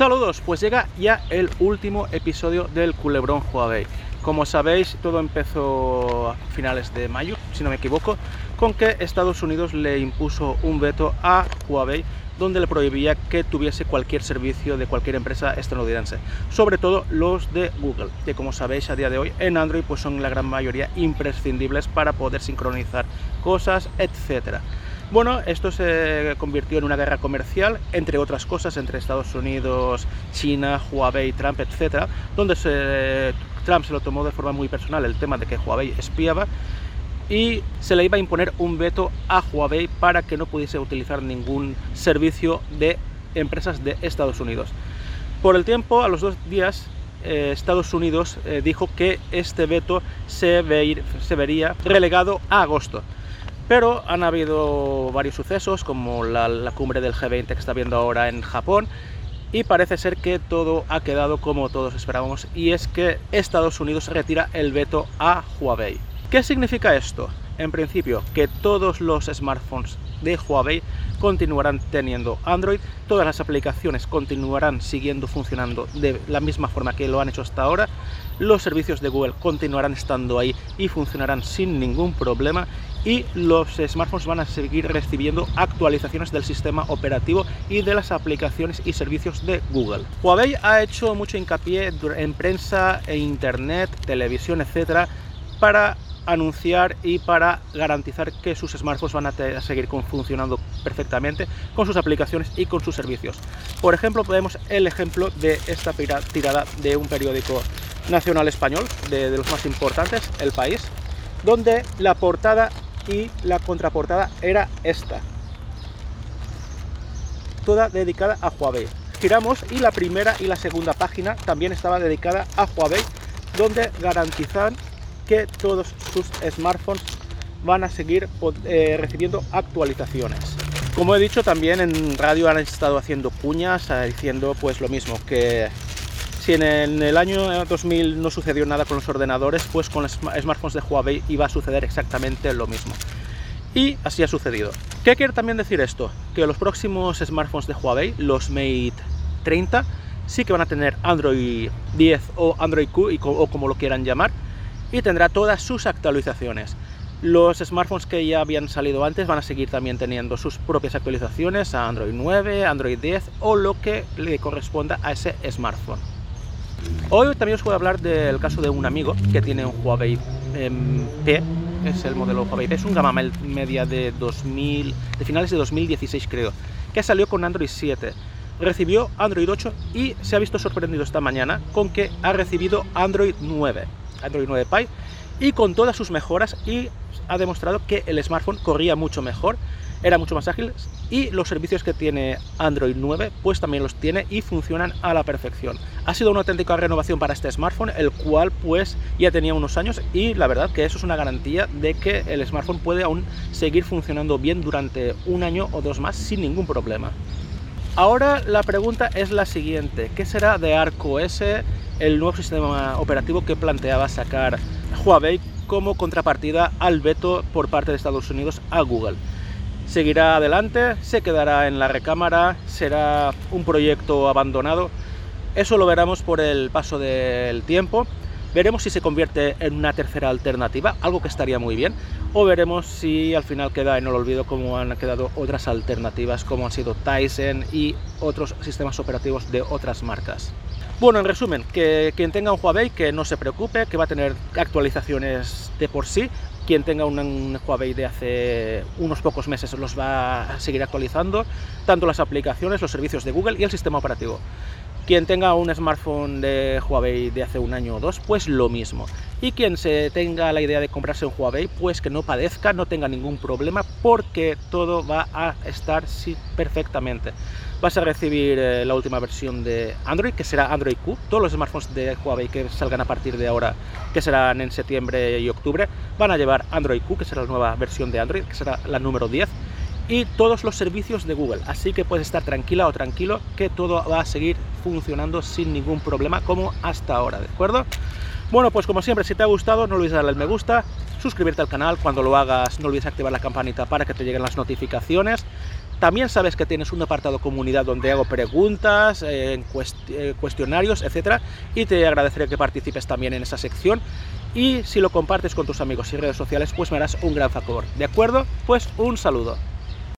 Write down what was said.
Saludos, pues llega ya el último episodio del Culebrón Huawei. Como sabéis, todo empezó a finales de mayo, si no me equivoco, con que Estados Unidos le impuso un veto a Huawei donde le prohibía que tuviese cualquier servicio de cualquier empresa estadounidense, sobre todo los de Google, que como sabéis a día de hoy en Android pues son la gran mayoría imprescindibles para poder sincronizar cosas, etcétera. Bueno, esto se convirtió en una guerra comercial, entre otras cosas, entre Estados Unidos, China, Huawei, Trump, etcétera, donde Trump se lo tomó de forma muy personal el tema de que Huawei espiaba y se le iba a imponer un veto a Huawei para que no pudiese utilizar ningún servicio de empresas de Estados Unidos. Por el tiempo, a los dos días, eh, Estados Unidos eh, dijo que este veto se, se vería relegado a agosto. Pero han habido varios sucesos, como la, cumbre del G20 que está viendo ahora en Japón, y parece ser que todo ha quedado como todos esperábamos, y es que Estados Unidos retira el veto a Huawei. ¿Qué significa esto? En principio, que todos los smartphones de Huawei continuarán teniendo Android, todas las aplicaciones continuarán siguiendo funcionando de la misma forma que lo han hecho hasta ahora, los servicios de Google continuarán estando ahí y funcionarán sin ningún problema y los smartphones van a seguir recibiendo actualizaciones del sistema operativo y de las aplicaciones y servicios de Google. Huawei ha hecho mucho hincapié en prensa, e internet, televisión, etcétera, para anunciar y para garantizar que sus smartphones van a, seguir funcionando perfectamente con sus aplicaciones y con sus servicios. Por ejemplo, podemos el ejemplo de esta tirada de un periódico nacional español, de, de los más importantes, El País, donde la portada y la contraportada era esta, toda dedicada a Huawei. Giramos y la primera y la segunda página también estaba dedicada a Huawei, donde garantizan que todos sus smartphones van a seguir eh, recibiendo actualizaciones. Como he dicho, también en radio han estado haciendo cuñas diciendo pues lo mismo, que si en el año 2000 no sucedió nada con los ordenadores, pues con los smartphones de Huawei iba a suceder exactamente lo mismo. Y así ha sucedido. ¿Qué quiere también decir esto? Que los próximos smartphones de Huawei, los Mate 30, sí que van a tener Android 10 o Android Q o como lo quieran llamar, y tendrá todas sus actualizaciones. Los smartphones que ya habían salido antes van a seguir también teniendo sus propias actualizaciones a Android 9, Android 10 o lo que le corresponda a ese smartphone. Hoy también os voy a hablar del caso de un amigo que tiene un Huawei em, P, es el modelo Huawei P, es un gama media de 2000, de finales de 2016 creo, que salió con Android 7 recibió Android 8 y se ha visto sorprendido esta mañana con que ha recibido Android 9. Android 9 Pie y con todas sus mejoras y ha demostrado que el smartphone corría mucho mejor, era mucho más ágil y los servicios que tiene Android 9 pues también los tiene y funcionan a la perfección. Ha sido una auténtica renovación para este smartphone, el cual pues ya tenía unos años y la verdad que eso es una garantía de que el smartphone puede aún seguir funcionando bien durante un año o dos más sin ningún problema. Ahora la pregunta es la siguiente, ¿qué será de ArcOS el nuevo sistema operativo que planteaba sacar Huawei como contrapartida al veto por parte de Estados Unidos a Google. Seguirá adelante, se quedará en la recámara, será un proyecto abandonado. Eso lo veremos por el paso del tiempo. Veremos si se convierte en una tercera alternativa, algo que estaría muy bien, o veremos si al final queda en el olvido como han quedado otras alternativas como han sido Tyson y otros sistemas operativos de otras marcas. Bueno, en resumen, que quien tenga un Huawei que no se preocupe, que va a tener actualizaciones de por sí. Quien tenga un, Huawei de hace unos pocos meses los va a seguir actualizando, tanto las aplicaciones, los servicios de Google y el sistema operativo. Quien tenga un smartphone de Huawei de hace un año o dos, pues lo mismo. Y quien se tenga la idea de comprarse un Huawei, pues que no padezca, no tenga ningún problema, porque todo va a estar perfectamente vas a recibir eh, la última versión de Android, que será Android Q. Todos los smartphones de Huawei que salgan a partir de ahora, que serán en septiembre y octubre, van a llevar Android Q, que será la nueva versión de Android, que será la número 10 y todos los servicios de Google. Así que puedes estar tranquila o tranquilo que todo va a seguir funcionando sin ningún problema como hasta ahora, ¿de acuerdo? Bueno, pues como siempre, si te ha gustado, no olvides darle al me gusta, suscribirte al canal, cuando lo hagas no olvides activar la campanita para que te lleguen las notificaciones También sabes que tienes un apartado comunidad donde hago preguntas, eh, eh, cuestionarios, etcétera, y te agradeceré que participes también en esa sección. Y si lo compartes con tus amigos y redes sociales, pues me harás un gran favor. ¿De acuerdo? Pues un saludo.